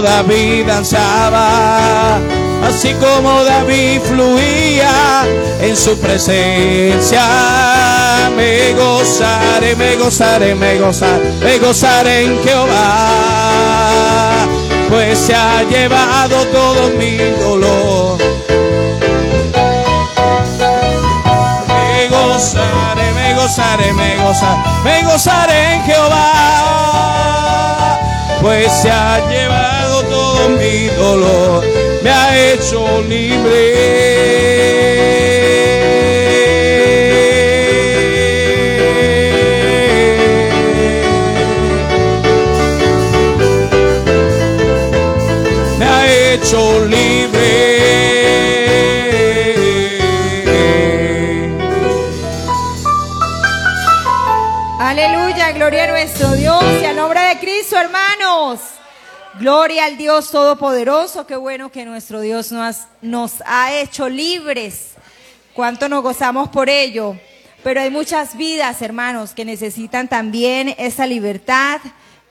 David danzaba, así como David fluía en su presencia. Me gozaré, me gozaré, me gozaré, me gozaré en Jehová, pues se ha llevado todo mi dolor. Me gozaré, me gozaré, me gozaré, me gozaré en Jehová, pues se ha llevado todo mi dolor, me ha hecho libre. Gloria al Dios Todopoderoso. Qué bueno que nuestro Dios nos, ha hecho libres. Cuánto nos gozamos por ello. Pero hay muchas vidas, hermanos, que necesitan también esa libertad,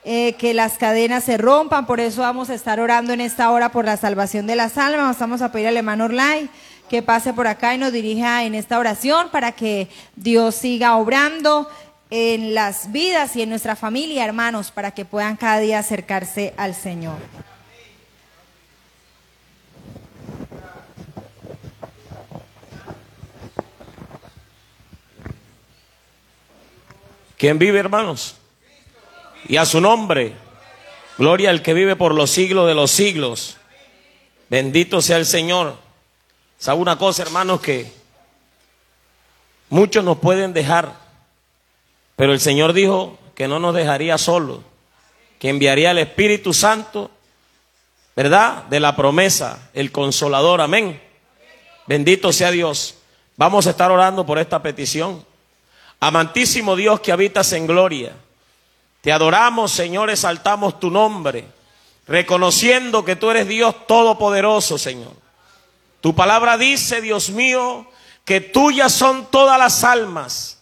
eh, que las cadenas se rompan. Por eso vamos a estar orando en esta hora por la salvación de las almas. Vamos a pedir al hermano Orlay que pase por acá y nos dirija en esta oración para que Dios siga obrando en las vidas y en nuestra familia, hermanos, para que puedan cada día acercarse al Señor. ¿Quién vive, hermanos? Y a su nombre. Gloria al que vive por los siglos de los siglos. Bendito sea el Señor. ¿Sabe una cosa, hermanos? Que muchos nos pueden dejar, pero el Señor dijo que no nos dejaría solos, que enviaría el Espíritu Santo, ¿verdad? De la promesa, el consolador. Amén. Bendito sea Dios. Vamos a estar orando por esta petición. Amantísimo Dios que habitas en gloria. Te adoramos, Señor, exaltamos tu nombre, reconociendo que tú eres Dios todopoderoso, Señor. Tu palabra dice, Dios mío, que tuyas son todas las almas,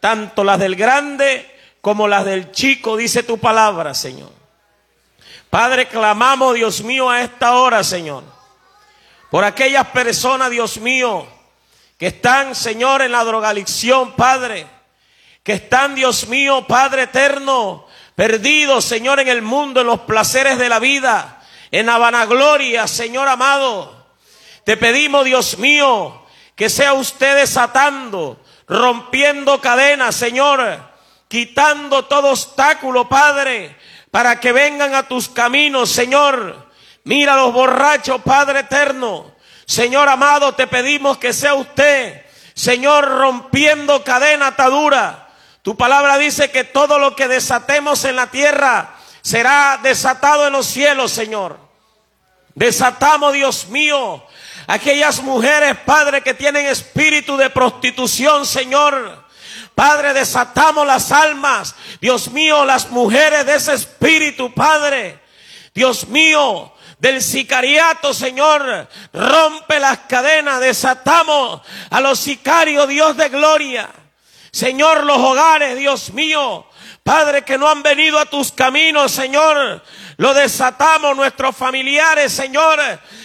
tanto las del grande como las del chico, dice tu palabra, Señor. Padre, clamamos, Dios mío, a esta hora, Señor, por aquellas personas, Dios mío, que están, Señor, en la drogadicción, Padre, que están, Dios mío, Padre eterno, perdidos, Señor, en el mundo, en los placeres de la vida, en la vanagloria, Señor amado. Te pedimos, Dios mío, que sea usted desatando, rompiendo cadenas, Señor, quitando todo obstáculo, Padre, para que vengan a tus caminos, Señor. Mira los borrachos, Padre eterno. Señor amado, te pedimos que sea usted, Señor, rompiendo cadena atadura. Tu palabra dice que todo lo que desatemos en la tierra será desatado en los cielos, Señor. Desatamos, Dios mío, aquellas mujeres, Padre, que tienen espíritu de prostitución, Señor. Padre, desatamos las almas, Dios mío, las mujeres de ese espíritu, Padre. Dios mío, del sicariato, Señor, rompe las cadenas, desatamos a los sicarios, Dios de gloria. Señor, los hogares, Dios mío, Padre, que no han venido a tus caminos, Señor, lo desatamos, nuestros familiares, Señor,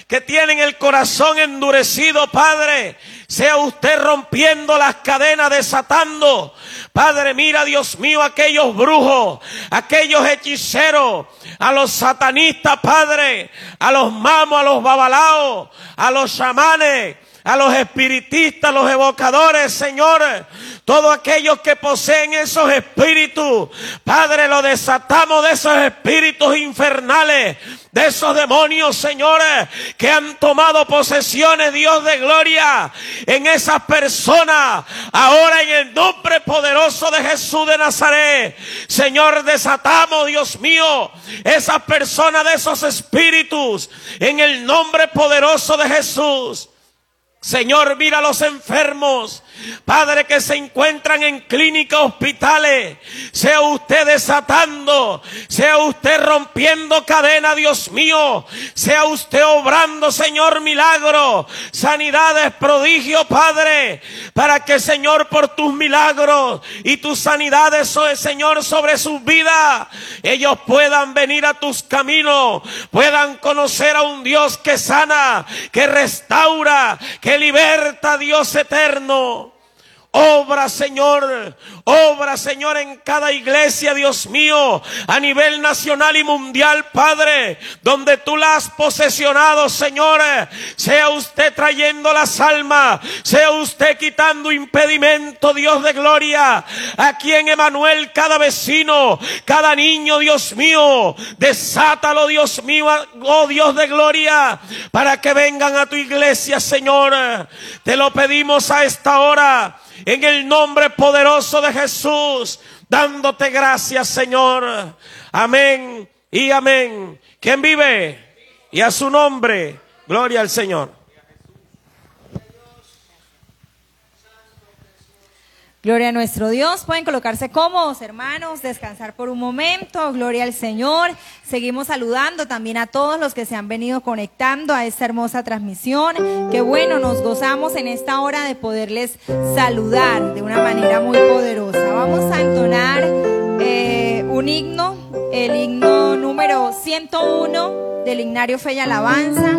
que tienen el corazón endurecido, Padre. Sea usted rompiendo las cadenas, desatando. Padre, mira, Dios mío, aquellos brujos, aquellos hechiceros, a los satanistas, Padre, a los mamos, a los babalaos, a los chamanes, a los espiritistas, los evocadores, Señor, todos aquellos que poseen esos espíritus, Padre, lo desatamos de esos espíritus infernales, de esos demonios, señores, que han tomado posesiones, Dios de gloria, en esas personas, ahora en el nombre poderoso de Jesús de Nazaret, Señor, desatamos, Dios mío, esas personas de esos espíritus, en el nombre poderoso de Jesús. Señor, mira a los enfermos Padre, que se encuentran en clínicas, hospitales, sea usted desatando, sea usted rompiendo cadena, Dios mío, sea usted obrando, Señor, milagros, sanidades, prodigios, Padre, para que, Señor, por tus milagros y tus sanidades, Señor, sobre sus vidas, ellos puedan venir a tus caminos, puedan conocer a un Dios que sana, que restaura, que liberta, Dios eterno. Obra, Señor. Obra, Señor, en cada iglesia, Dios mío, a nivel nacional y mundial, Padre, donde tú la has posesionado, Señor. Sea usted trayendo las almas, sea usted quitando impedimento, Dios de gloria. Aquí en Emanuel, cada vecino, cada niño, Dios mío, desátalo, Dios mío, oh Dios de gloria, para que vengan a tu iglesia, Señor. Te lo pedimos a esta hora en el nombre poderoso de Jesús, dándote gracias, Señor. Amén y amén. ¿Quién vive? Y a su nombre, gloria al Señor. Gloria a nuestro Dios. Pueden colocarse cómodos, hermanos, descansar por un momento. Gloria al Señor. Seguimos saludando también a todos los que se han venido conectando a esta hermosa transmisión. Qué bueno, nos gozamos en esta hora de poderles saludar de una manera muy poderosa. Vamos a entonar eh, un himno, el himno número 101 del Ignario y Alabanza,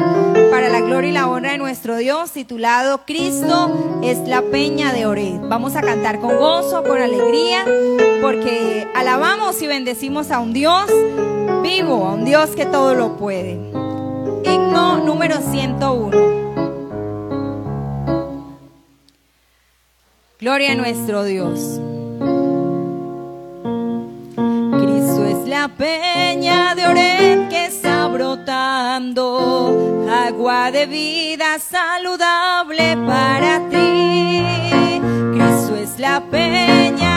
para la gloria y la honra de nuestro Dios, titulado Cristo es la peña de Ored. Vamos a cantar con gozo, con alegría, porque alabamos y bendecimos a un Dios vivo, a un Dios que todo lo puede. Himno número 101. Gloria a nuestro Dios. La peña de Ored que está brotando, agua de vida saludable para ti. Cristo es la peña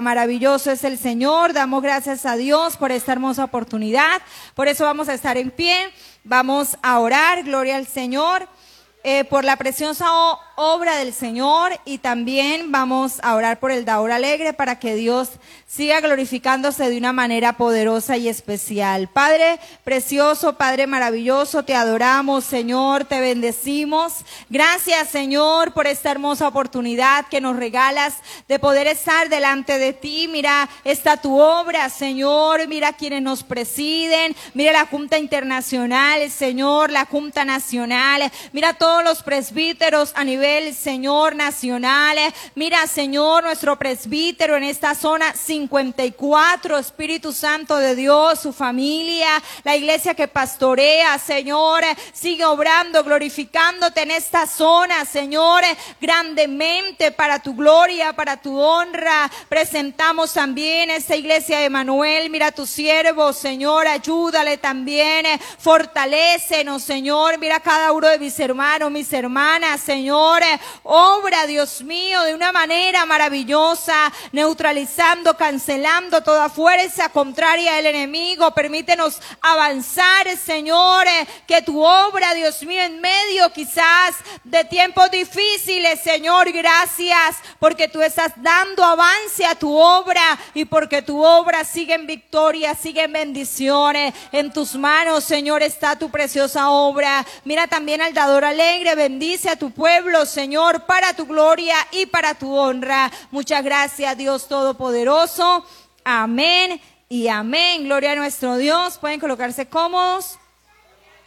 Maravilloso es el Señor. Damos gracias a Dios por esta hermosa oportunidad. Por eso vamos a estar en pie. Vamos a orar. Gloria al Señor. Eh, por la preciosa obra del Señor y también vamos a orar por el Daor Alegre para que Dios siga glorificándose de una manera poderosa y especial. Padre precioso, Padre maravilloso, te adoramos, Señor, te bendecimos. Gracias, Señor, por esta hermosa oportunidad que nos regalas de poder estar delante de ti. Mira, está tu obra, Señor, mira quienes nos presiden, mira la Junta Internacional, Señor, la Junta Nacional, mira todos los presbíteros a nivel Señor, nacional. Mira, Señor, nuestro presbítero en esta zona 54, Espíritu Santo de Dios, su familia, la iglesia que pastorea, Señor, sigue obrando, glorificándote en esta zona, Señor, grandemente para tu gloria, para tu honra. Presentamos también esta iglesia de Manuel, mira tu siervo, Señor, ayúdale también, fortalécenos, Señor, mira cada uno de mis hermanos, mis hermanas, Señor, obra, Dios mío, de una manera maravillosa, neutralizando, cancelando toda fuerza contraria del enemigo. Permítenos avanzar, Señor, que tu obra, Dios mío, en medio quizás de tiempos difíciles, Señor, gracias porque tú estás dando avance a tu obra y porque tu obra sigue en victoria, sigue en bendiciones. En tus manos, Señor, está tu preciosa obra. Mira también al dador alegre, bendice a tu pueblo, Señor, para tu gloria y para tu honra. Muchas gracias, Dios Todopoderoso. Amén y amén. Gloria a nuestro Dios. Pueden colocarse cómodos.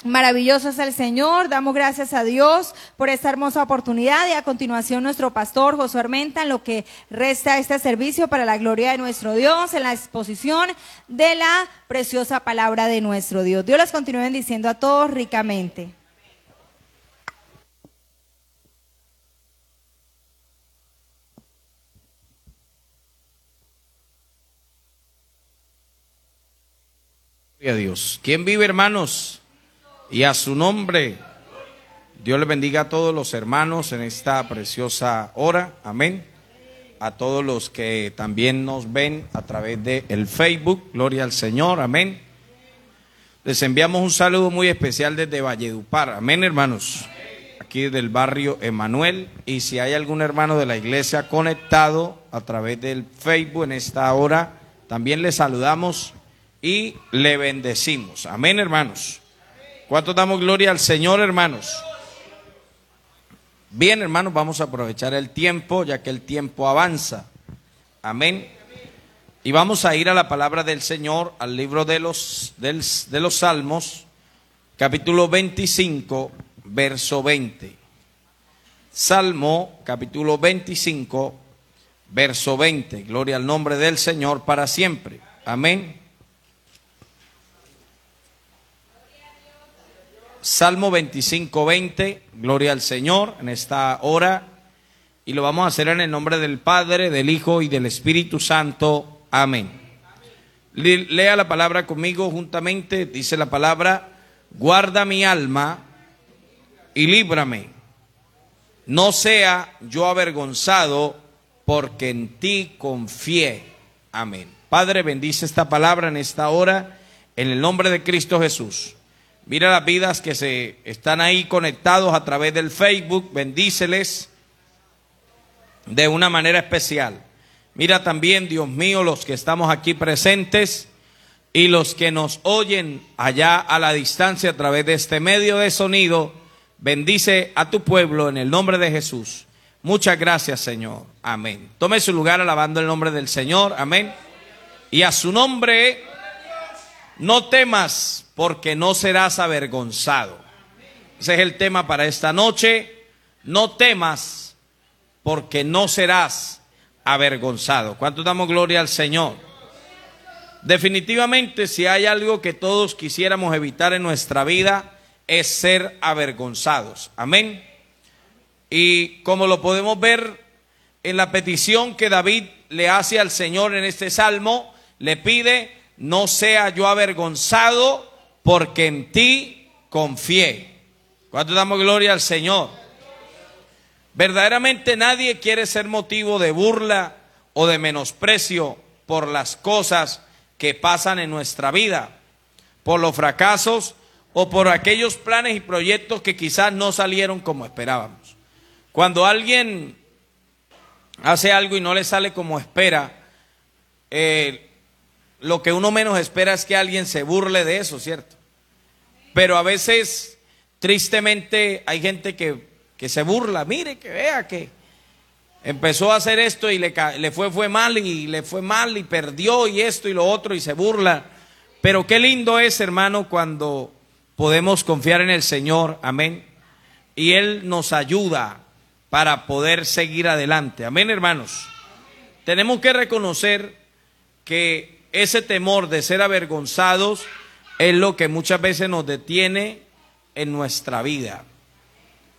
Maravilloso es el Señor, damos gracias a Dios por esta hermosa oportunidad y a continuación nuestro pastor Josué Armenta en lo que resta este servicio para la gloria de nuestro Dios en la exposición de la preciosa palabra de nuestro Dios. Dios les continúe bendiciendo a todos ricamente. A Dios. ¿Quién vive, hermanos? Y a su nombre. Dios le bendiga a todos los hermanos en esta preciosa hora. Amén. A todos los que también nos ven a través de el Facebook. Gloria al Señor. Amén. Les enviamos un saludo muy especial desde Valledupar. Amén, hermanos. Aquí del barrio Emanuel. Y si hay algún hermano de la iglesia conectado a través del Facebook en esta hora, también les saludamos y le bendecimos. Amén, hermanos. ¿Cuánto damos gloria al Señor, hermanos? Bien, hermanos, vamos a aprovechar el tiempo, ya que el tiempo avanza. Amén. Y vamos a ir a la palabra del Señor, al libro de los, de los Salmos, capítulo 25, verso 20. Salmo, capítulo 25, verso 20. Gloria al nombre del Señor para siempre. Amén. Salmo 25, 20, gloria al Señor en esta hora. Y lo vamos a hacer en el nombre del Padre, del Hijo y del Espíritu Santo. Amén. Lea la palabra conmigo juntamente. Dice la palabra, guarda mi alma y líbrame. No sea yo avergonzado porque en ti confié. Amén. Padre, bendice esta palabra en esta hora en el nombre de Cristo Jesús. Mira las vidas que se están ahí conectados a través del Facebook, bendíceles de una manera especial. Mira también, Dios mío, los que estamos aquí presentes y los que nos oyen allá a la distancia a través de este medio de sonido. Bendice a tu pueblo en el nombre de Jesús. Muchas gracias, Señor. Amén. Tome su lugar alabando el nombre del Señor. Amén. Y a su nombre, no temas porque no serás avergonzado. Ese es el tema para esta noche. No temas, porque no serás avergonzado. ¿Cuánto damos gloria al Señor? Definitivamente, si hay algo que todos quisiéramos evitar en nuestra vida, es ser avergonzados. Amén. Y como lo podemos ver en la petición que David le hace al Señor en este salmo, le pide, no sea yo avergonzado porque en ti confié. ¿Cuánto damos gloria al Señor? Verdaderamente nadie quiere ser motivo de burla o de menosprecio por las cosas que pasan en nuestra vida, por los fracasos o por aquellos planes y proyectos que quizás no salieron como esperábamos. Cuando alguien hace algo y no le sale como espera, eh, lo que uno menos espera es que alguien se burle de eso, ¿cierto? Pero a veces, tristemente, hay gente que que se burla, mire, que vea que empezó a hacer esto y le, le fue, fue mal y le fue mal y perdió y esto y lo otro y se burla. Pero qué lindo es, hermano, cuando podemos confiar en el Señor, amén. Y Él nos ayuda para poder seguir adelante, amén, hermanos. Tenemos que reconocer que ese temor de ser avergonzados es lo que muchas veces nos detiene en nuestra vida.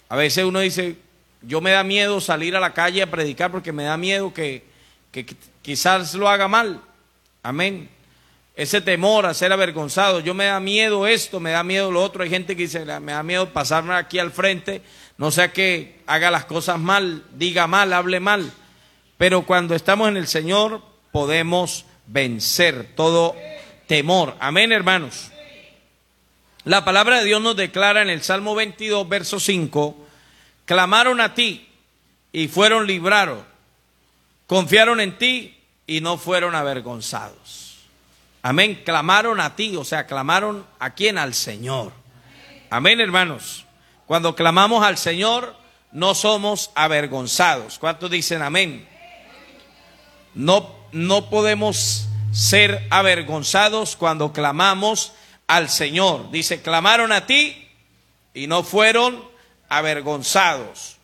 A veces uno dice, yo me da miedo salir a la calle a predicar porque me da miedo que, quizás lo haga mal. Amén. Ese temor a ser avergonzado, yo me da miedo esto, me da miedo lo otro. Hay gente que dice, me da miedo pasarme aquí al frente, no sea que haga las cosas mal, diga mal, hable mal. Pero cuando estamos en el Señor podemos vencer todo temor. Amén, hermanos. La palabra de Dios nos declara en el Salmo 22, verso 5, clamaron a ti y fueron librados, confiaron en ti y no fueron avergonzados. Amén, clamaron a ti, o sea, clamaron a quién, al Señor. Amén, hermanos. Cuando clamamos al Señor, no somos avergonzados. ¿Cuántos dicen amén? No, no podemos ser avergonzados cuando clamamos al Señor. Dice, clamaron a ti y no fueron avergonzados.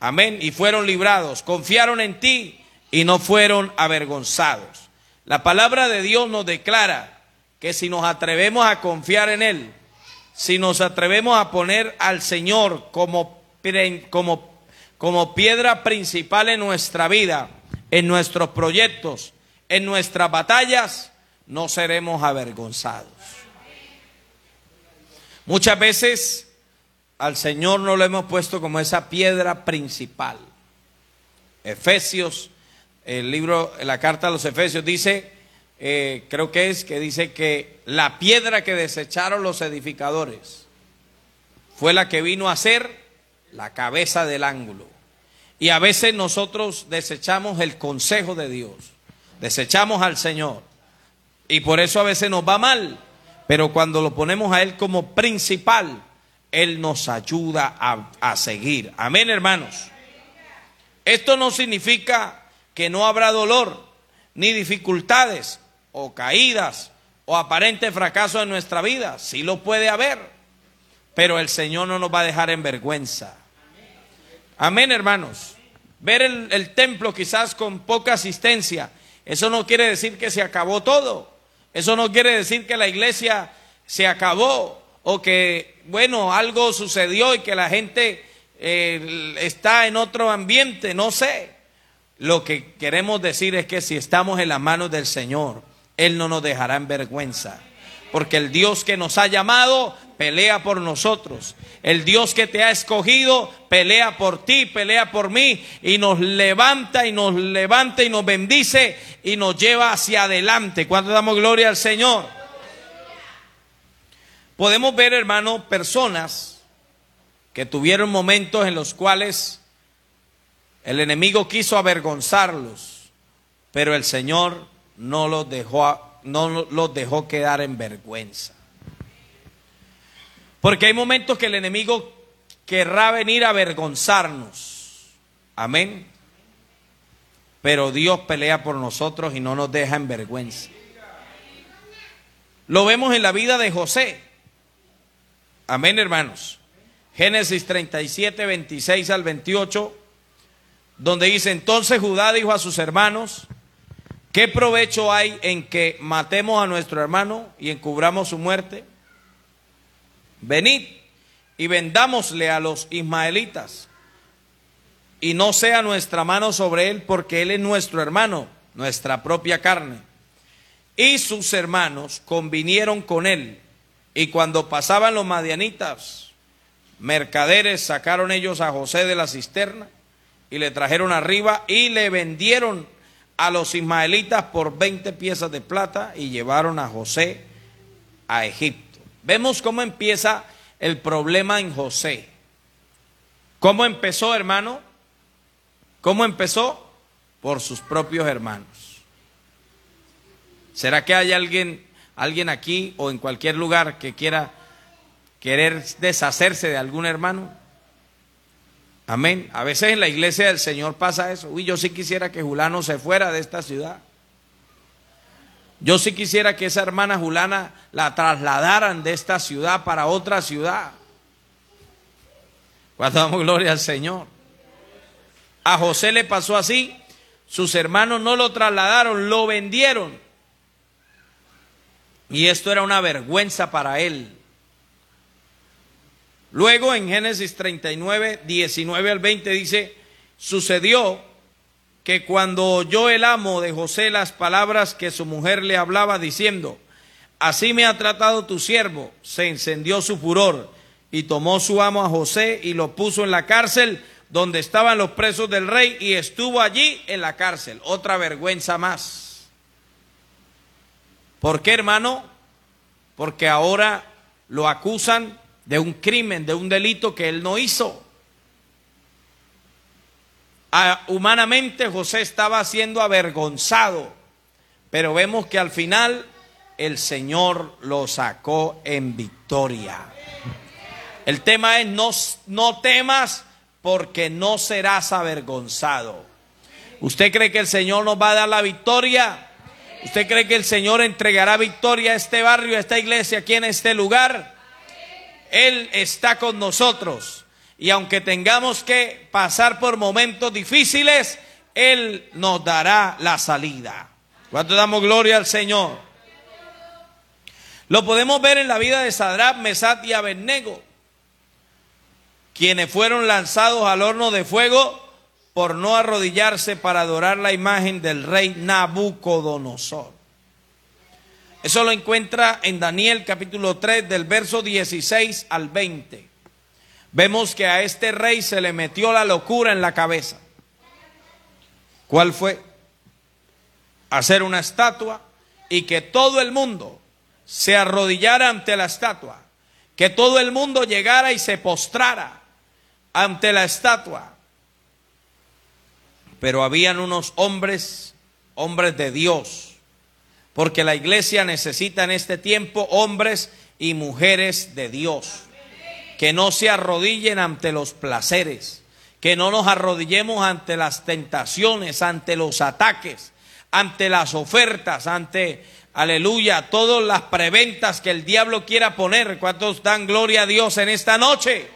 Amén. Y fueron librados. Confiaron en ti y no fueron avergonzados. La palabra de Dios nos declara que si nos atrevemos a confiar en Él, si nos atrevemos a poner al Señor como, piedra principal en nuestra vida, en nuestros proyectos, en nuestras batallas, no seremos avergonzados. Muchas veces al Señor no lo hemos puesto como esa piedra principal. Efesios, el libro, la carta a los Efesios dice, eh, creo que es, que dice que la piedra que desecharon los edificadores fue la que vino a ser la cabeza del ángulo. Y a veces nosotros desechamos el consejo de Dios, desechamos al Señor. Y por eso a veces nos va mal, pero cuando lo ponemos a Él como principal, él nos ayuda a, seguir. Amén, hermanos. Esto no significa que no habrá dolor, ni dificultades, o caídas, o aparente fracaso en nuestra vida. Sí lo puede haber, pero el Señor no nos va a dejar en vergüenza. Amén, hermanos. Ver el, templo quizás con poca asistencia, eso no quiere decir que se acabó todo. Eso no quiere decir que la iglesia se acabó o que, bueno, algo sucedió y que la gente eh, está en otro ambiente, no sé. Lo que queremos decir es que si estamos en las manos del Señor, Él no nos dejará en vergüenza. Porque el Dios que nos ha llamado pelea por nosotros. El Dios que te ha escogido pelea por ti, pelea por mí y nos levanta y nos levanta y nos bendice y nos lleva hacia adelante. ¿Cuánto damos gloria al Señor? Podemos ver, hermano, personas que tuvieron momentos en los cuales el enemigo quiso avergonzarlos, pero el Señor no los dejó, no los dejó quedar en vergüenza. Porque hay momentos que el enemigo querrá venir a avergonzarnos. Amén. Pero Dios pelea por nosotros y no nos deja en vergüenza. Lo vemos en la vida de José. Amén, hermanos. Génesis 37, 26 al 28, donde dice, entonces Judá dijo a sus hermanos, ¿qué provecho hay en que matemos a nuestro hermano y encubramos su muerte? Venid y vendámosle a los ismaelitas y no sea nuestra mano sobre él porque él es nuestro hermano, nuestra propia carne. Y sus hermanos convinieron con él y cuando pasaban los madianitas, mercaderes sacaron ellos a José de la cisterna y le trajeron arriba y le vendieron a los ismaelitas por 20 piezas de plata y llevaron a José a Egipto. Vemos cómo empieza el problema en José. ¿Cómo empezó, hermano? ¿Cómo empezó? Por sus propios hermanos. ¿Será que hay alguien, alguien aquí o en cualquier lugar que quiera querer deshacerse de algún hermano? Amén. A veces en la iglesia del Señor pasa eso. Uy, yo sí quisiera que Julano se fuera de esta ciudad. Yo sí quisiera que esa hermana Julana la trasladaran de esta ciudad para otra ciudad. Cuando damos gloria al Señor. A José le pasó así. Sus hermanos no lo trasladaron, lo vendieron. Y esto era una vergüenza para él. Luego en Génesis 39, 19 al 20 dice, sucedió que cuando oyó el amo de José las palabras que su mujer le hablaba diciendo, así me ha tratado tu siervo, se encendió su furor y tomó su amo a José y lo puso en la cárcel donde estaban los presos del rey y estuvo allí en la cárcel. Otra vergüenza más. ¿Por qué, hermano? Porque ahora lo acusan de un crimen, de un delito que él no hizo. Ah, humanamente José estaba siendo avergonzado, pero vemos que al final el Señor lo sacó en victoria. El tema es no, no temas porque no serás avergonzado. ¿Usted cree que el Señor nos va a dar la victoria? ¿Usted cree que el Señor entregará victoria a este barrio, a esta iglesia, aquí en este lugar? Él está con nosotros. Y aunque tengamos que pasar por momentos difíciles, Él nos dará la salida. ¿Cuánto damos gloria al Señor? Lo podemos ver en la vida de Sadrach, Mesat y Abednego, quienes fueron lanzados al horno de fuego por no arrodillarse para adorar la imagen del rey Nabucodonosor. Eso lo encuentra en Daniel capítulo 3 del verso 16 al 20. Vemos que a este rey se le metió la locura en la cabeza. ¿Cuál fue? Hacer una estatua y que todo el mundo se arrodillara ante la estatua. Que todo el mundo llegara y se postrara ante la estatua. Pero habían unos hombres, hombres de Dios, porque la iglesia necesita en este tiempo hombres y mujeres de Dios, que no se arrodillen ante los placeres, que no nos arrodillemos ante las tentaciones, ante los ataques, ante las ofertas, ante, aleluya, todas las preventas que el diablo quiera poner. ¿Cuántos dan gloria a Dios en esta noche?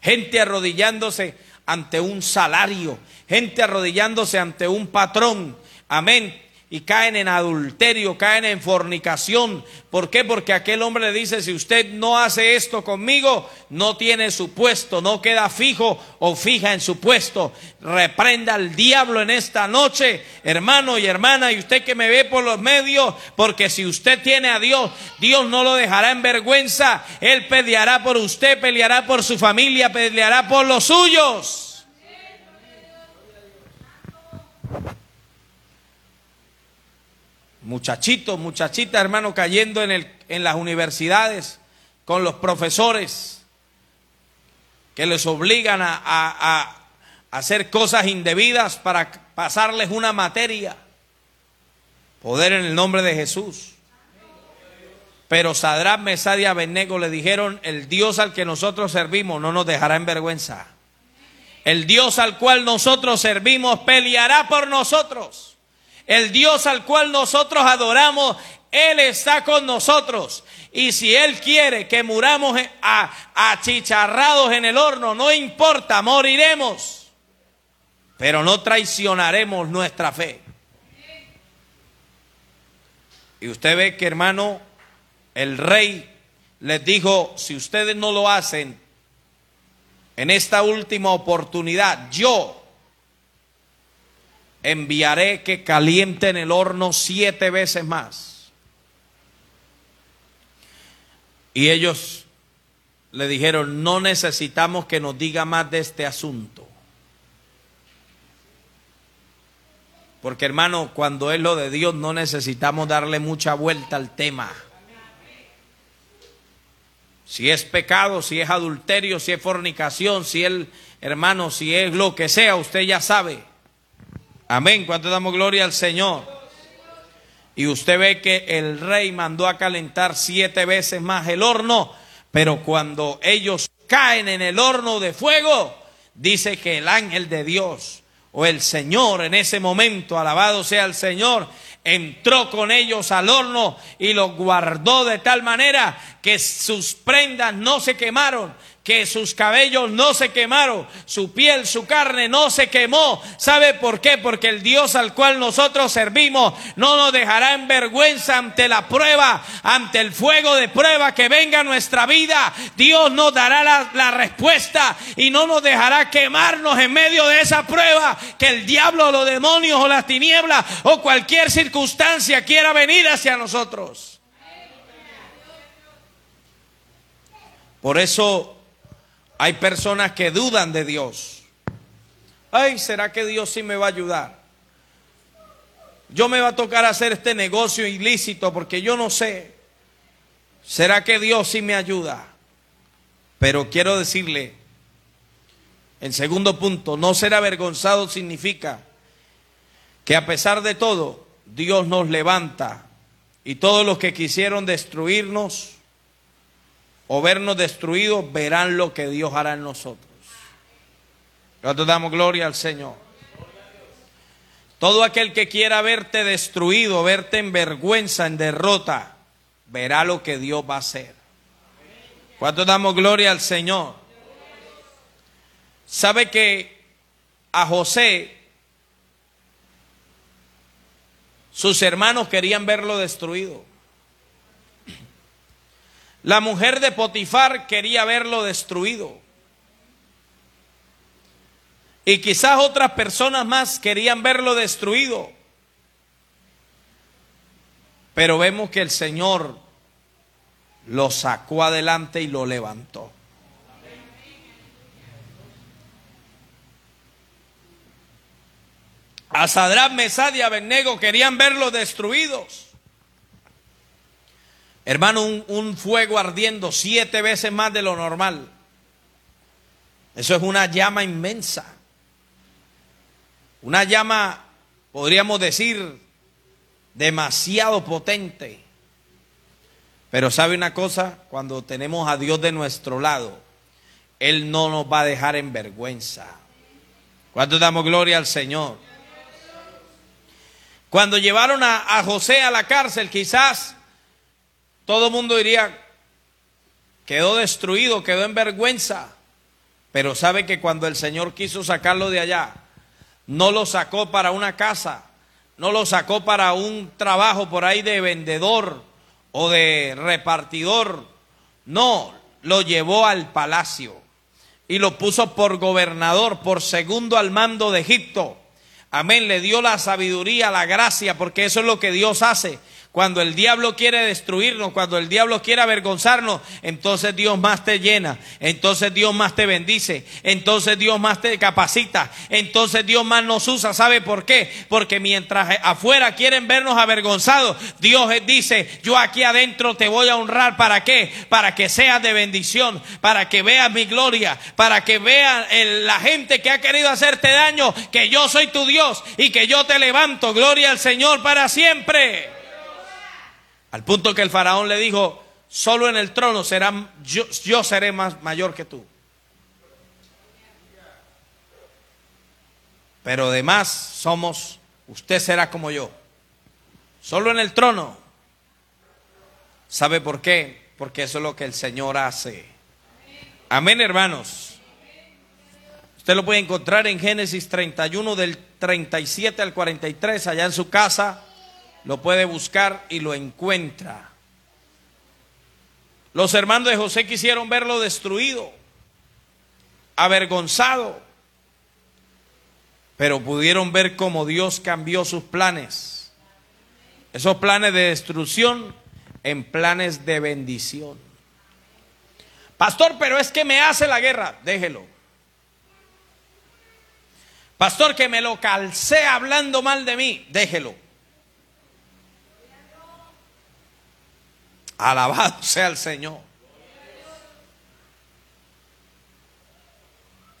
Gente arrodillándose ante un salario, gente arrodillándose ante un patrón. Amén y caen en adulterio, caen en fornicación. ¿Por qué? Porque aquel hombre le dice, si usted no hace esto conmigo, no tiene su puesto, no queda fijo o fija en su puesto. Reprenda al diablo en esta noche, hermano y hermana, y usted que me ve por los medios, porque si usted tiene a Dios, Dios no lo dejará en vergüenza. Él peleará por usted, peleará por su familia, peleará por los suyos. Muchachitos, muchachitas, hermano, cayendo en, el, en las universidades con los profesores que les obligan a, a, hacer cosas indebidas para pasarles una materia. Poder en el nombre de Jesús. Pero Sadrán, Mesad y Abednego le dijeron, el Dios al que nosotros servimos no nos dejará en vergüenza. El Dios al cual nosotros servimos peleará por nosotros. El Dios al cual nosotros adoramos, Él está con nosotros. Y si Él quiere que muramos achicharrados en el horno, no importa, moriremos. Pero no traicionaremos nuestra fe. Y usted ve que, hermano, el rey les dijo, si ustedes no lo hacen en esta última oportunidad, yo enviaré que calienten el horno siete veces más. Y ellos le dijeron, no necesitamos que nos diga más de este asunto. Porque hermano, cuando es lo de Dios no necesitamos darle mucha vuelta al tema. Si es pecado, si es adulterio, si es fornicación, si es, hermano, si es lo que sea, usted ya sabe. Amén. ¿Cuánto damos gloria al Señor? Y usted ve que el rey mandó a calentar siete veces más el horno, pero cuando ellos caen en el horno de fuego, dice que el ángel de Dios o el Señor en ese momento, alabado sea el Señor, entró con ellos al horno y los guardó de tal manera que sus prendas no se quemaron, que sus cabellos no se quemaron, su piel, su carne no se quemó. ¿Sabe por qué? Porque el Dios al cual nosotros servimos no nos dejará en vergüenza ante la prueba, ante el fuego de prueba que venga a nuestra vida. Dios nos dará la, la respuesta y no nos dejará quemarnos en medio de esa prueba que el diablo, los demonios o las tinieblas o cualquier circunstancia quiera venir hacia nosotros. Por eso hay personas que dudan de Dios. Ay, ¿será que Dios sí me va a ayudar? Yo me va a tocar hacer este negocio ilícito porque yo no sé. ¿Será que Dios sí me ayuda? Pero quiero decirle, en segundo punto, no ser avergonzado significa que a pesar de todo, Dios nos levanta y todos los que quisieron destruirnos o vernos destruidos, verán lo que Dios hará en nosotros. Nosotros damos gloria al Señor. Todo aquel que quiera verte destruido, verte en vergüenza, en derrota, verá lo que Dios va a hacer. ¿Cuánto damos gloria al Señor? ¿Sabe que a José sus hermanos querían verlo destruido? La mujer de Potifar quería verlo destruido. Y quizás otras personas más querían verlo destruido. Pero vemos que el Señor lo sacó adelante y lo levantó. A Sadrán, Mesad y Abednego querían verlo destruidos. Hermano, un, fuego ardiendo siete veces más de lo normal. Eso es una llama inmensa. Una llama, podríamos decir, demasiado potente. Pero sabe una cosa, cuando tenemos a Dios de nuestro lado, Él no nos va a dejar en vergüenza. ¿Cuánto damos gloria al Señor? Cuando llevaron a, a José a la cárcel, quizás todo el mundo diría, quedó destruido, quedó en vergüenza. Pero sabe que cuando el Señor quiso sacarlo de allá, no lo sacó para una casa, no lo sacó para un trabajo por ahí de vendedor o de repartidor. No, lo llevó al palacio y lo puso por gobernador, por segundo al mando de Egipto. Amén, le dio la sabiduría, la gracia, porque eso es lo que Dios hace. Cuando el diablo quiere destruirnos, cuando el diablo quiere avergonzarnos, entonces Dios más te llena, entonces Dios más te bendice, entonces Dios más te capacita, entonces Dios más nos usa. ¿Sabe por qué? Porque mientras afuera quieren vernos avergonzados, Dios dice, yo aquí adentro te voy a honrar. ¿Para qué? Para que seas de bendición, para que veas mi gloria, para que vean la gente que ha querido hacerte daño, que yo soy tu Dios y que yo te levanto. Gloria al Señor para siempre. Al punto que el faraón le dijo, solo en el trono será, yo, yo seré más mayor que tú. Pero además somos, usted será como yo. Solo en el trono. ¿Sabe por qué? Porque eso es lo que el Señor hace. Amén, hermanos. Usted lo puede encontrar en Génesis 31 del 37 al 43, allá en su casa lo puede buscar y lo encuentra. Los hermanos de José quisieron verlo destruido, avergonzado, pero pudieron ver cómo Dios cambió sus planes. Esos planes de destrucción en planes de bendición. Pastor, pero es que me hace la guerra. Déjelo. Pastor, que me lo calcé hablando mal de mí. Déjelo. Alabado sea el Señor.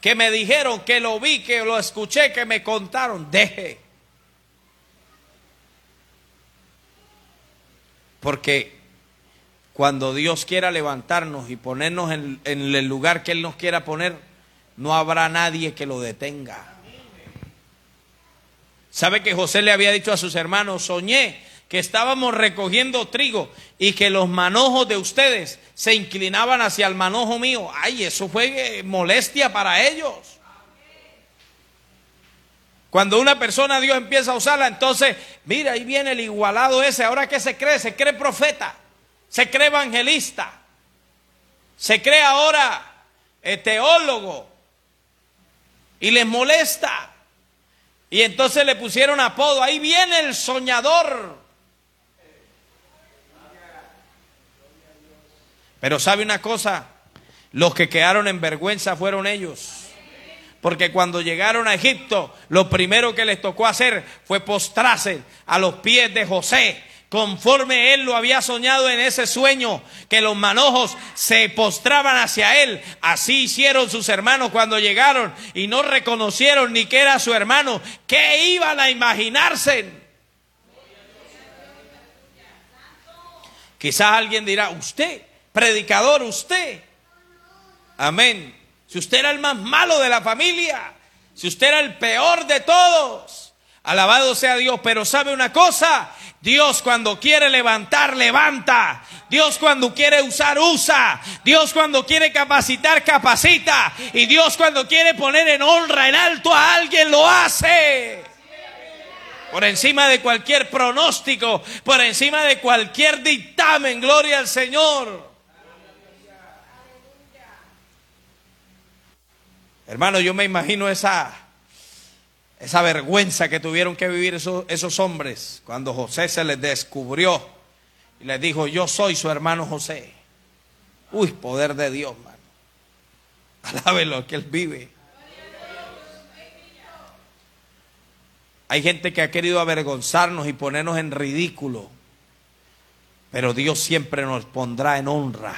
Que me dijeron, que lo vi, que lo escuché, que me contaron. Deje. Porque cuando Dios quiera levantarnos y ponernos en, el lugar que Él nos quiera poner, no habrá nadie que lo detenga. ¿Sabe que José le había dicho a sus hermanos, soñé que estábamos recogiendo trigo y que los manojos de ustedes se inclinaban hacia el manojo mío? Ay, eso fue molestia para ellos. Cuando una persona Dios empieza a usarla, entonces, mira, ahí viene el igualado ese. Ahora que se cree, se cree profeta, se cree evangelista, se cree ahora eh, teólogo y les molesta. Y entonces le pusieron apodo, ahí viene el soñador. Pero sabe una cosa, los que quedaron en vergüenza fueron ellos. Porque cuando llegaron a Egipto, lo primero que les tocó hacer fue postrarse a los pies de José, conforme él lo había soñado en ese sueño, que los manojos se postraban hacia él. Así hicieron sus hermanos cuando llegaron y no reconocieron ni que era su hermano. ¿Qué iban a imaginarse? Quizás alguien dirá, usted, predicador, usted. Amén si usted era el más malo de la familia, si usted era el peor de todos, alabado sea Dios, pero sabe una cosa, Dios cuando quiere levantar, levanta. Dios cuando quiere usar, usa. Dios cuando quiere capacitar, capacita. Y Dios cuando quiere poner en honra, en alto a alguien, lo hace. Por encima de cualquier pronóstico, por encima de cualquier dictamen, gloria al Señor. Hermano, yo me imagino esa, esa vergüenza que tuvieron que vivir esos, esos hombres cuando José se les descubrió y les dijo, yo soy su hermano José. Uy, poder de Dios, hermano. Alábelo, que Él vive. Hay gente que ha querido avergonzarnos y ponernos en ridículo, pero Dios siempre nos pondrá en honra.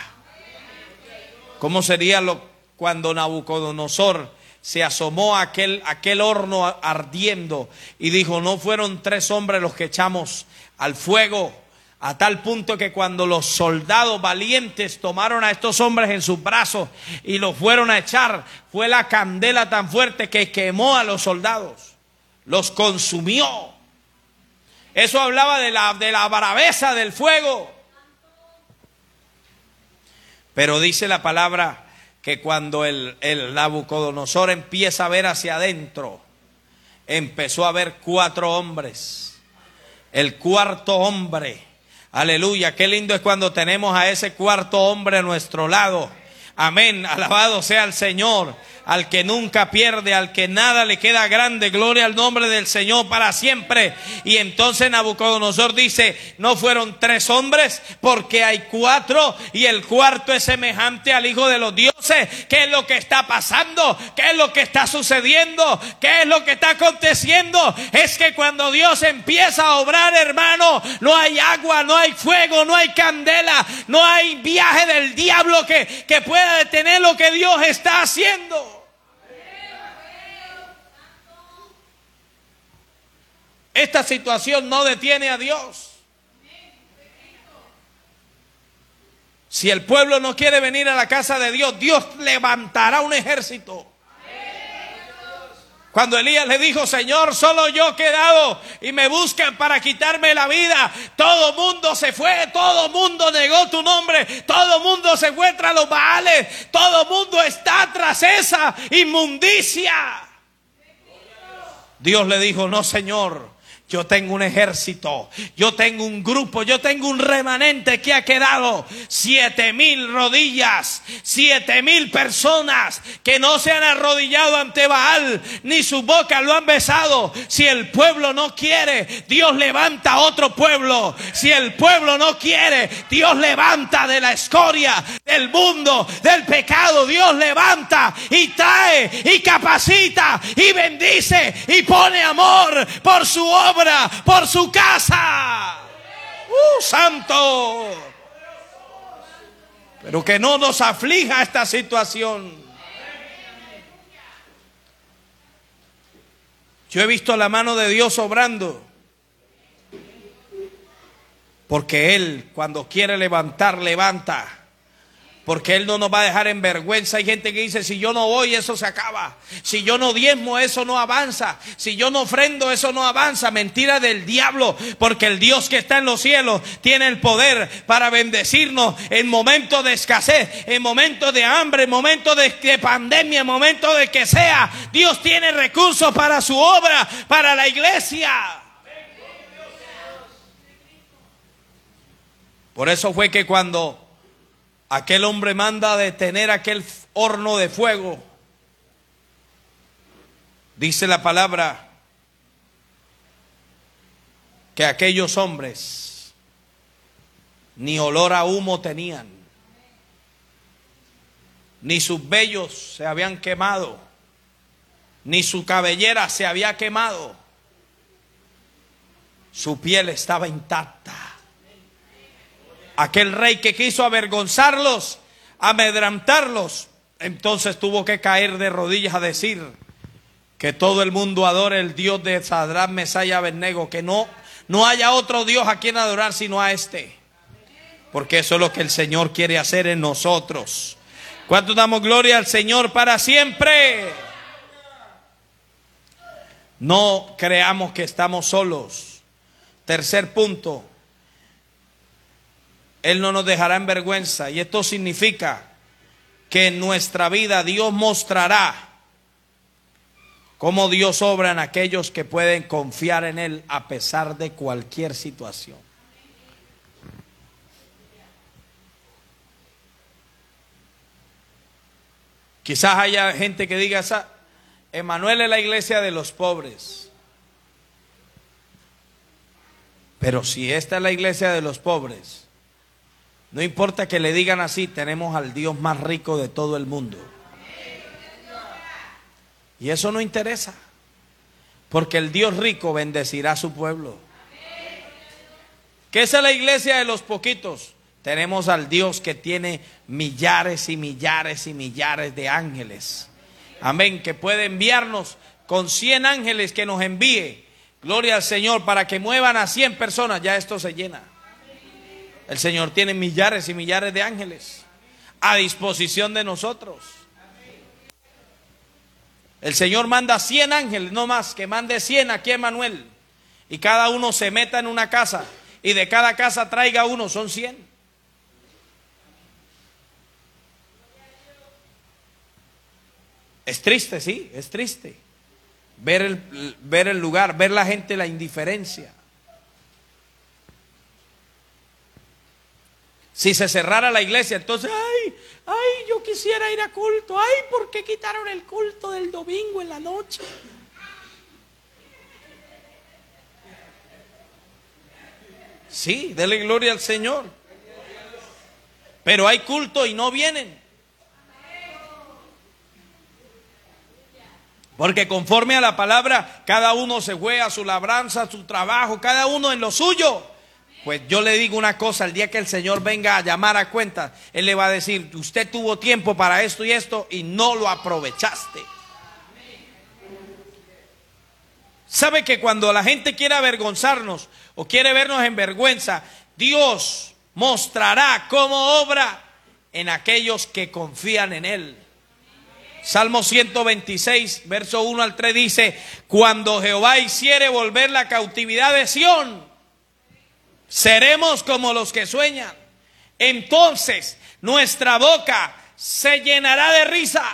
¿Cómo sería lo cuando Nabucodonosor se asomó a aquel, aquel horno ardiendo y dijo, no fueron tres hombres los que echamos al fuego, a tal punto que cuando los soldados valientes tomaron a estos hombres en sus brazos y los fueron a echar, fue la candela tan fuerte que quemó a los soldados, los consumió. Eso hablaba de la, de la braveza del fuego. Pero dice la palabra que cuando el, el Nabucodonosor empieza a ver hacia adentro, empezó a ver cuatro hombres. El cuarto hombre, aleluya, qué lindo es cuando tenemos a ese cuarto hombre a nuestro lado. Amén, alabado sea el Señor al que nunca pierde, al que nada le queda grande. Gloria al nombre del Señor para siempre. Y entonces Nabucodonosor dice, no fueron tres hombres porque hay cuatro y el cuarto es semejante al Hijo de los dioses. ¿Qué es lo que está pasando? ¿Qué es lo que está sucediendo? ¿Qué es lo que está aconteciendo? Es que cuando Dios empieza a obrar, hermano, no hay agua, no hay fuego, no hay candela, no hay viaje del diablo que, que pueda detener lo que Dios está haciendo. Esta situación no detiene a Dios. Si el pueblo no quiere venir a la casa de Dios, Dios levantará un ejército. Cuando Elías le dijo, Señor, solo yo he quedado y me buscan para quitarme la vida, todo mundo se fue, todo mundo negó tu nombre, todo mundo se fue tras los baales, todo mundo está tras esa inmundicia. Dios le dijo, no, Señor, Yo tengo un ejército, yo tengo un grupo, yo tengo un remanente que ha quedado. Siete mil rodillas, siete mil personas que no se han arrodillado ante Baal, ni su boca lo han besado. Si el pueblo no quiere, Dios levanta otro pueblo. Si el pueblo no quiere, Dios levanta de la escoria, del mundo, del pecado. Dios levanta y trae y capacita y bendice y pone amor por su obra por su casa. ¡Uh, santo! Pero que no nos aflija esta situación. Yo he visto la mano de Dios obrando. Porque Él cuando quiere levantar, levanta porque Él no nos va a dejar en vergüenza. Hay gente que dice, si yo no voy, eso se acaba. Si yo no diezmo, eso no avanza. Si yo no ofrendo, eso no avanza. Mentira del diablo, porque el Dios que está en los cielos tiene el poder para bendecirnos en momentos de escasez, en momentos de hambre, en momentos de, de pandemia, en momentos de que sea. Dios tiene recursos para su obra, para la iglesia. Por eso fue que cuando Aquel hombre manda detener aquel horno de fuego. Dice la palabra que aquellos hombres ni olor a humo tenían, ni sus vellos se habían quemado, ni su cabellera se había quemado, su piel estaba intacta aquel rey que quiso avergonzarlos, amedrantarlos, entonces tuvo que caer de rodillas a decir que todo el mundo adore el Dios de Sadrán, Mesaya, Abednego, que no, no haya otro Dios a quien adorar sino a este. Porque eso es lo que el Señor quiere hacer en nosotros. ¿Cuánto damos gloria al Señor para siempre? No creamos que estamos solos. Tercer punto, él no nos dejará en vergüenza. Y esto significa que en nuestra vida Dios mostrará cómo Dios obra en aquellos que pueden confiar en Él a pesar de cualquier situación. Quizás haya gente que diga, Emanuel es la iglesia de los pobres. Pero si esta es la iglesia de los pobres, no importa que le digan así, tenemos al Dios más rico de todo el mundo. Y eso no interesa, porque el Dios rico bendecirá a su pueblo. ¿Qué es la iglesia de los poquitos? Tenemos al Dios que tiene millares y millares y millares de ángeles. Amén, que puede enviarnos con 100 ángeles que nos envíe. Gloria al Señor para que muevan a 100 personas, ya esto se llena. El Señor tiene millares y millares de ángeles a disposición de nosotros. El Señor manda 100 ángeles, no más, que mande 100 aquí a Manuel. Y cada uno se meta en una casa y de cada casa traiga uno, son 100. Es triste, sí, es triste. Ver el, ver el lugar, ver la gente, la indiferencia. Si se cerrara la iglesia, entonces, ay, ay, yo quisiera ir a culto. Ay, ¿por qué quitaron el culto del domingo en la noche? Sí, dele gloria al Señor. Pero hay culto y no vienen. Porque conforme a la palabra, cada uno se juega su labranza, su trabajo, cada uno en lo suyo. Pues yo le digo una cosa, el día que el Señor venga a llamar a cuenta, Él le va a decir, usted tuvo tiempo para esto y esto y no lo aprovechaste. ¿Sabe que cuando la gente quiere avergonzarnos o quiere vernos en vergüenza, Dios mostrará cómo obra en aquellos que confían en Él? Salmo 126, verso 1 al 3 dice, cuando Jehová hiciere volver la cautividad de Sión, seremos como los que sueñan. Entonces nuestra boca se llenará de risa,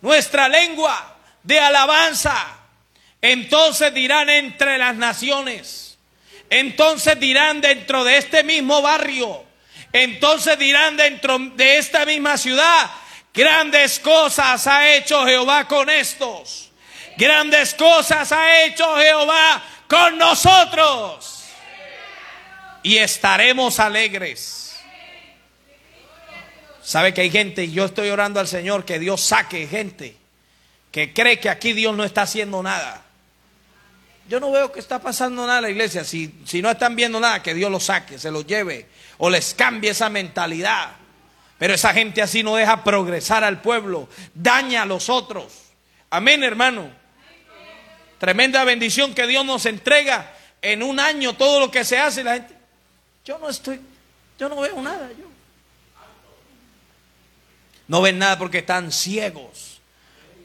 nuestra lengua de alabanza. Entonces dirán entre las naciones. Entonces dirán dentro de este mismo barrio. Entonces dirán dentro de esta misma ciudad. Grandes cosas ha hecho Jehová con estos. Grandes cosas ha hecho Jehová con nosotros. Y estaremos alegres. ¿Sabe que hay gente? Yo estoy orando al Señor que Dios saque gente que cree que aquí Dios no está haciendo nada. Yo no veo que está pasando nada en la iglesia. Si, si no están viendo nada, que Dios los saque, se los lleve o les cambie esa mentalidad. Pero esa gente así no deja progresar al pueblo, daña a los otros. Amén, hermano. Tremenda bendición que Dios nos entrega en un año todo lo que se hace. La gente, yo no estoy, yo no veo nada. Yo. No ven nada porque están ciegos,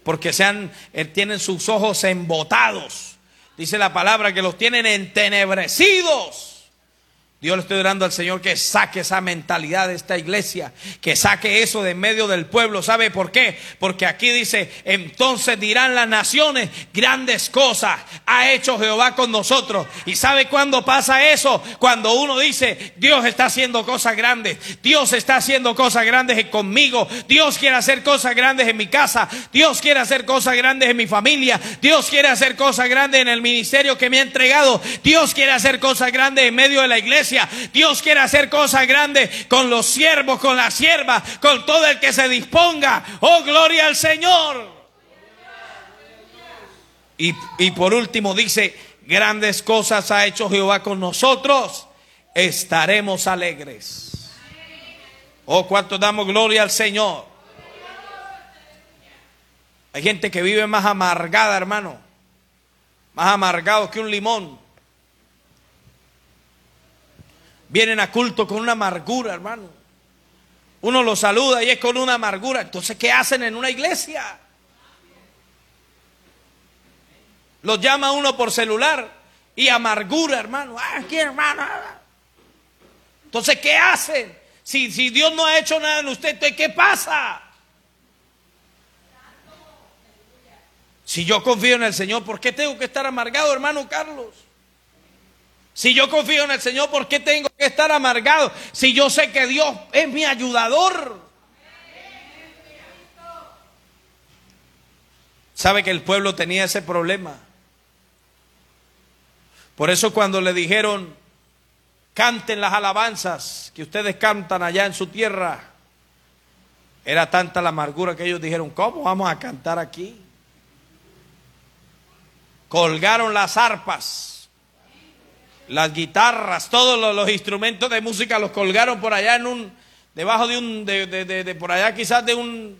porque sean, eh, tienen sus ojos embotados. Dice la palabra que los tienen entenebrecidos. Dios le estoy orando al Señor que saque esa mentalidad de esta iglesia, que saque eso de medio del pueblo. ¿Sabe por qué? Porque aquí dice, entonces dirán las naciones, grandes cosas ha hecho Jehová con nosotros. ¿Y sabe cuándo pasa eso? Cuando uno dice, Dios está haciendo cosas grandes, Dios está haciendo cosas grandes conmigo, Dios quiere hacer cosas grandes en mi casa, Dios quiere hacer cosas grandes en mi familia, Dios quiere hacer cosas grandes en el ministerio que me ha entregado, Dios quiere hacer cosas grandes en medio de la iglesia. Dios quiere hacer cosas grandes con los siervos, con las siervas, con todo el que se disponga. Oh, gloria al Señor. Y, y por último dice, grandes cosas ha hecho Jehová con nosotros, estaremos alegres. Oh, cuánto damos gloria al Señor. Hay gente que vive más amargada, hermano. Más amargado que un limón. Vienen a culto con una amargura, hermano. Uno los saluda y es con una amargura. Entonces, ¿qué hacen en una iglesia? Los llama uno por celular y amargura, hermano. Ah, aquí, hermano. Entonces, ¿qué hacen? Si, si Dios no ha hecho nada en usted, ¿qué pasa? Si yo confío en el Señor, ¿por qué tengo que estar amargado, hermano Carlos? Si yo confío en el Señor, ¿por qué tengo que estar amargado? Si yo sé que Dios es mi ayudador. ¿Sabe que el pueblo tenía ese problema? Por eso cuando le dijeron, canten las alabanzas que ustedes cantan allá en su tierra, era tanta la amargura que ellos dijeron, ¿cómo vamos a cantar aquí? Colgaron las arpas las guitarras, todos los, instrumentos de música los colgaron por allá en un, debajo de un, de, de, de, por allá quizás de un,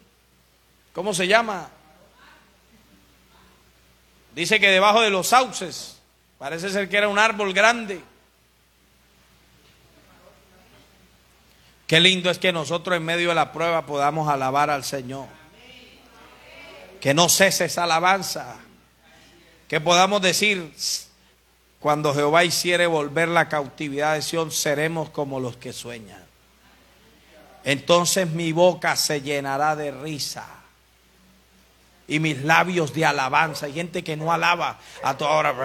¿cómo se llama? Dice que debajo de los sauces, parece ser que era un árbol grande. Qué lindo es que nosotros en medio de la prueba podamos alabar al Señor. Que no cese esa alabanza. Que podamos decir, cuando Jehová hiciere volver la cautividad de Sión, seremos como los que sueñan. Entonces mi boca se llenará de risa y mis labios de alabanza. Hay gente que no alaba a toda hora.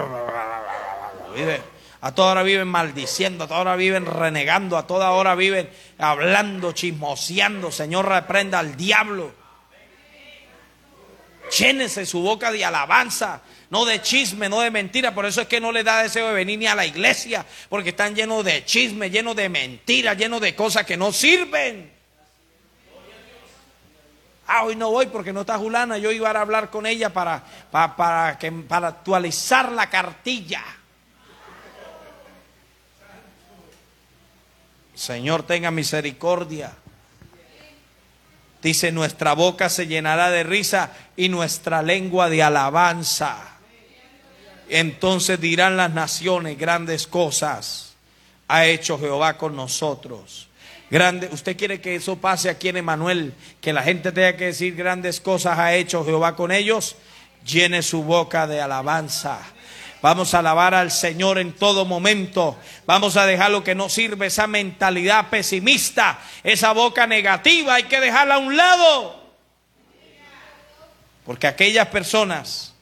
A toda hora viven maldiciendo, a toda hora viven renegando, a toda hora viven hablando, chismoseando. Señor, reprenda al diablo. Llénese su boca de alabanza no de chisme, no de mentira. Por eso es que no le da deseo de venir ni a la iglesia, porque están llenos de chisme, llenos de mentira, llenos de cosas que no sirven. Ah, hoy no voy porque no está Julana. Yo iba a hablar con ella para, para, para, que, para actualizar la cartilla. Señor, tenga misericordia. Dice, nuestra boca se llenará de risa y nuestra lengua de alabanza. Entonces dirán las naciones grandes cosas ha hecho Jehová con nosotros. Grande, usted quiere que eso pase aquí en Emanuel, que la gente tenga que decir grandes cosas ha hecho Jehová con ellos. Llene su boca de alabanza. Vamos a alabar al Señor en todo momento. Vamos a dejar lo que no sirve, esa mentalidad pesimista, esa boca negativa, hay que dejarla a un lado. Porque aquellas personas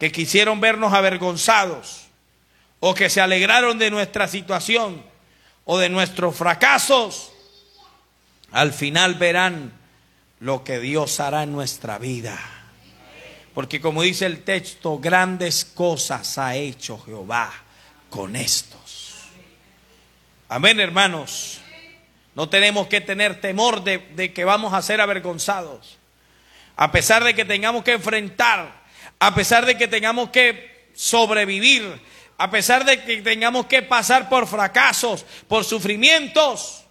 que quisieron vernos avergonzados o que se alegraron de nuestra situación o de nuestros fracasos, al final verán lo que Dios hará en nuestra vida. Porque como dice el texto, grandes cosas ha hecho Jehová con estos. Amén, hermanos. No tenemos que tener temor de, de, que vamos a ser avergonzados. A pesar de que tengamos que enfrentar, a pesar de que tengamos que sobrevivir, a pesar de que tengamos que pasar por fracasos, por sufrimientos,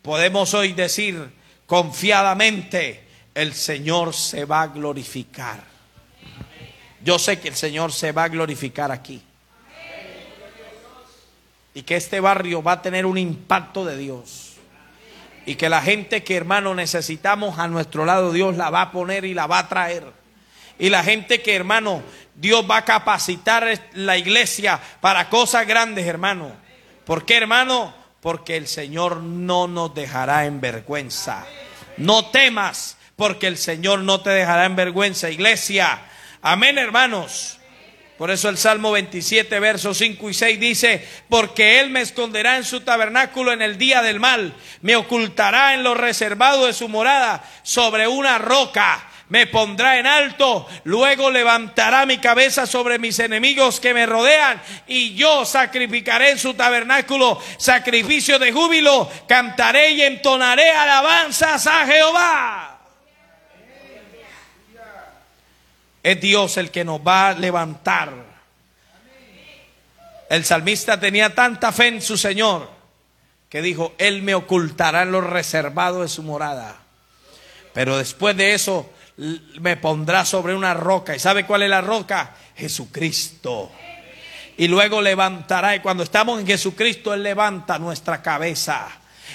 podemos hoy decir confiadamente, el Señor se va a glorificar. Yo sé que el Señor se va a glorificar aquí. Y que este barrio va a tener un impacto de Dios. Y que la gente que hermano necesitamos a nuestro lado, Dios la va a poner y la va a traer. Y la gente que hermano, Dios va a capacitar la iglesia para cosas grandes, hermano. ¿Por qué, hermano? Porque el Señor no nos dejará en vergüenza. No temas, porque el Señor no te dejará en vergüenza, iglesia. Amén, hermanos. Por eso el Salmo 27, versos 5 y 6 dice, porque Él me esconderá en su tabernáculo en el día del mal, me ocultará en lo reservado de su morada sobre una roca me pondrá en alto, luego levantará mi cabeza sobre mis enemigos que me rodean, y yo sacrificaré en su tabernáculo sacrificio de júbilo, cantaré y entonaré alabanzas a Jehová. Es Dios el que nos va a levantar. El salmista tenía tanta fe en su Señor que dijo, Él me ocultará en lo reservado de su morada. Pero después de eso me pondrá sobre una roca. ¿Y sabe cuál es la roca? Jesucristo. Y luego levantará. Y cuando estamos en Jesucristo, Él levanta nuestra cabeza.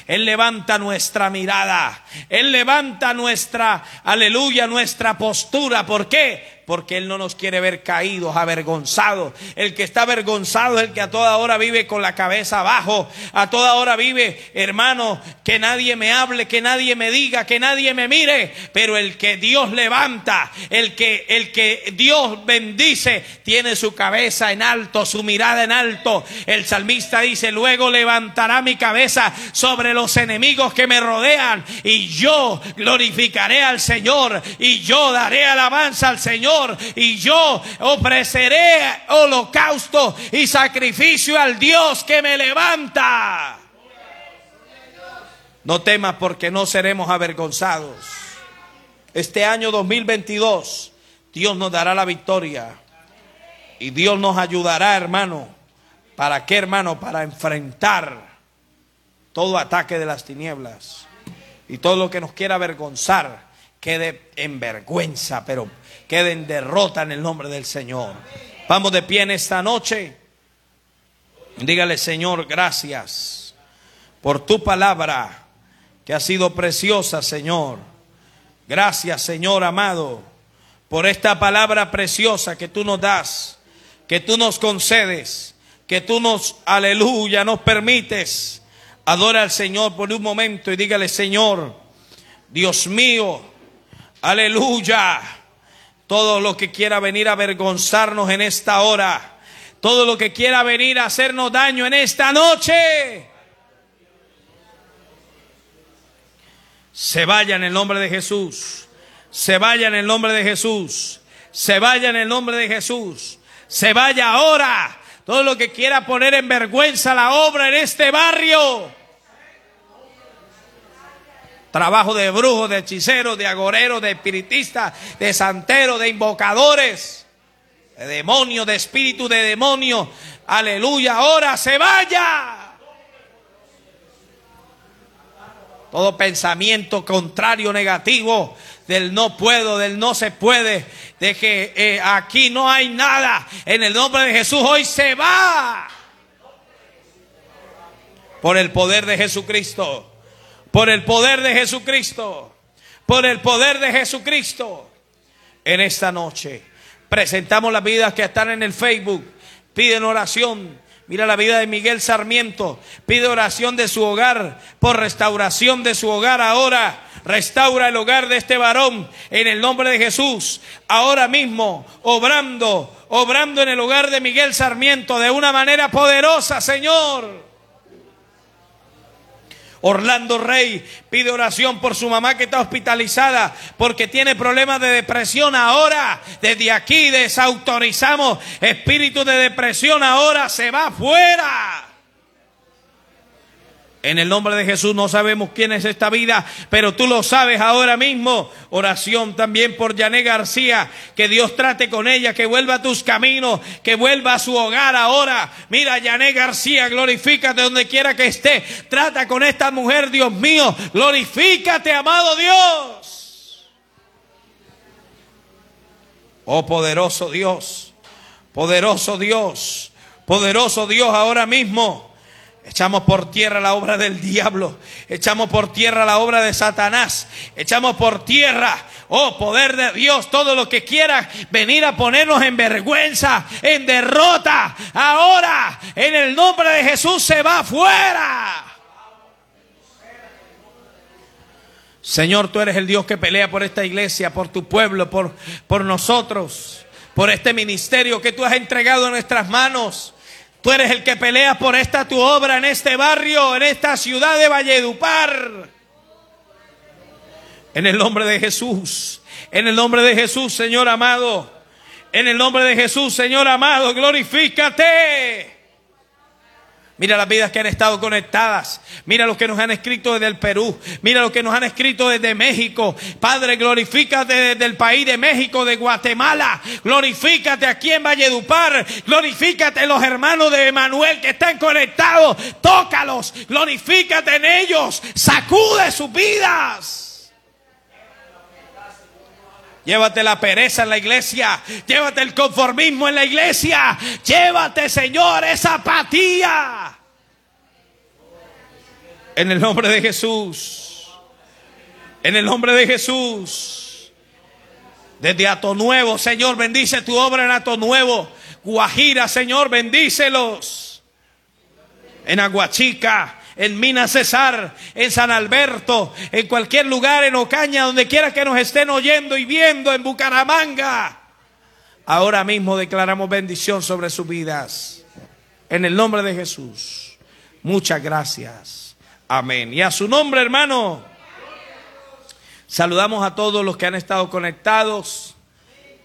Él levanta nuestra mirada. Él levanta nuestra, aleluya, nuestra postura. ¿Por qué? Porque Él no nos quiere ver caídos, avergonzados. El que está avergonzado es el que a toda hora vive con la cabeza abajo, a toda hora vive, hermano, que nadie me hable, que nadie me diga, que nadie me mire, pero el que Dios levanta, el que, el que Dios bendice, tiene su cabeza en alto, su mirada en alto. El salmista dice, luego levantará mi cabeza sobre los enemigos que me rodean y yo glorificaré al Señor y yo daré alabanza al Señor y yo ofreceré holocausto y sacrificio al Dios que me levanta. No temas porque no seremos avergonzados. Este año 2022 Dios nos dará la victoria y Dios nos ayudará, hermano. ¿Para qué, hermano? Para enfrentar todo ataque de las tinieblas y todo lo que nos quiera avergonzar quede en vergüenza, pero quede en derrota en el nombre del Señor. Vamos de pie en esta noche. Dígale, Señor, gracias por tu palabra que ha sido preciosa, Señor. Gracias, Señor amado, por esta palabra preciosa que tú nos das, que tú nos concedes, que tú nos, aleluya, nos permites. Adora al Señor por un momento y dígale, Señor, Dios mío, Aleluya. Todo lo que quiera venir a avergonzarnos en esta hora. Todo lo que quiera venir a hacernos daño en esta noche. Se vaya en el nombre de Jesús. Se vaya en el nombre de Jesús. Se vaya en el nombre de Jesús. Se vaya ahora. Todo lo que quiera poner en vergüenza la obra en este barrio Trabajo de brujos, de hechiceros, de agoreros, de espiritistas, de santeros, de invocadores, de demonios, de espíritu de demonio. Aleluya, ahora se vaya. Todo pensamiento contrario, negativo, del no puedo, del no se puede, de que eh, aquí no hay nada. En el nombre de Jesús hoy se va. Por el poder de Jesucristo. Por el poder de Jesucristo. Por el poder de Jesucristo. En esta noche presentamos las vidas que están en el Facebook. Piden oración. Mira la vida de Miguel Sarmiento. Pide oración de su hogar por restauración de su hogar ahora. restaura el hogar de este varón en el nombre de Jesús. Ahora mismo, obrando, obrando en el hogar de Miguel Sarmiento de una manera poderosa, Señor. Orlando Rey pide oración por su mamá que está hospitalizada porque tiene problemas de depresión. Ahora, desde aquí desautorizamos espíritu de depresión. Ahora se va fuera. En el nombre de Jesús no sabemos quién es esta vida, pero tú lo sabes ahora mismo. Oración también por Yané García, que Dios trate con ella, que vuelva a tus caminos, que vuelva a su hogar ahora. Mira, Yané García, glorifícate donde quiera que esté. Trata con esta mujer, Dios mío. Glorifícate, amado Dios. Oh poderoso Dios, poderoso Dios, poderoso Dios ahora mismo. Echamos por tierra la obra del diablo. Echamos por tierra la obra de Satanás. Echamos por tierra, oh poder de Dios, todo lo que quiera venir a ponernos en vergüenza, en derrota. Ahora, en el nombre de Jesús, se va fuera. Señor, tú eres el Dios que pelea por esta iglesia, por tu pueblo, por, por nosotros, por este ministerio que tú has entregado en nuestras manos. Tú eres el que pelea por esta tu obra en este barrio, en esta ciudad de Valledupar. En el nombre de Jesús, en el nombre de Jesús, Señor amado. En el nombre de Jesús, Señor amado, glorifícate. Mira las vidas que han estado conectadas. Mira los que nos han escrito desde el Perú. Mira los que nos han escrito desde México. Padre, glorifícate desde el país de México, de Guatemala. Glorifícate aquí en Valledupar. Glorifícate los hermanos de Emanuel que están conectados. Tócalos. Glorifícate en ellos. Sacude sus vidas. Llévate la pereza en la iglesia. Llévate el conformismo en la iglesia. Llévate, Señor, esa apatía. En el nombre de Jesús. En el nombre de Jesús. Desde Ato Nuevo, Señor, bendice tu obra en Ato Nuevo. Guajira, Señor, bendícelos. En Aguachica, en Minas Cesar, en San Alberto, en cualquier lugar, en Ocaña, donde quiera que nos estén oyendo y viendo, en Bucaramanga. Ahora mismo declaramos bendición sobre sus vidas. En el nombre de Jesús. Muchas gracias. Amén. Y a su nombre, hermano. Saludamos a todos los que han estado conectados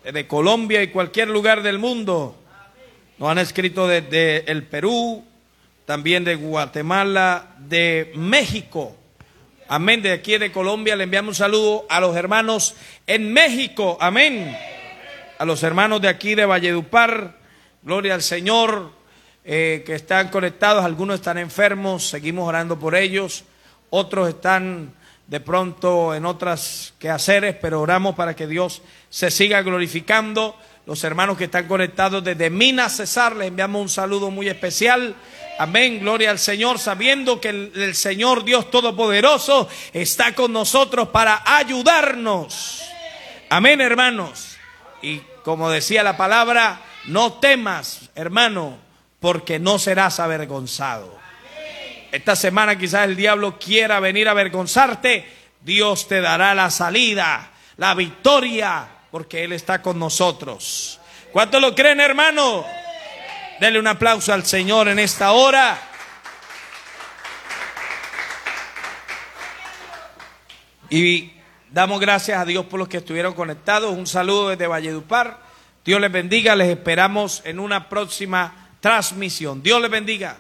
de Colombia y cualquier lugar del mundo. Nos han escrito desde el Perú, también de Guatemala, de México. Amén. De aquí de Colombia le enviamos un saludo a los hermanos en México. Amén. A los hermanos de aquí de Valledupar. Gloria al Señor. Eh, que están conectados. Algunos están enfermos. Seguimos orando por ellos. Otros están de pronto en otras quehaceres, pero oramos para que Dios se siga glorificando. Los hermanos que están conectados desde Minas Cesar, les enviamos un saludo muy especial. Amén, gloria al Señor, sabiendo que el, Señor Dios Todopoderoso está con nosotros para ayudarnos. Amén, hermanos. Y como decía la palabra, no temas, hermano, porque no serás avergonzado. Esta semana quizás el diablo quiera venir a avergonzarte, Dios te dará la salida, la victoria, porque Él está con nosotros. ¿Cuánto lo creen, hermano? Dele un aplauso al Señor en esta hora. Y damos gracias a Dios por los que estuvieron conectados. Un saludo desde Valledupar. Dios les bendiga. Les esperamos en una próxima transmisión. Dios les bendiga.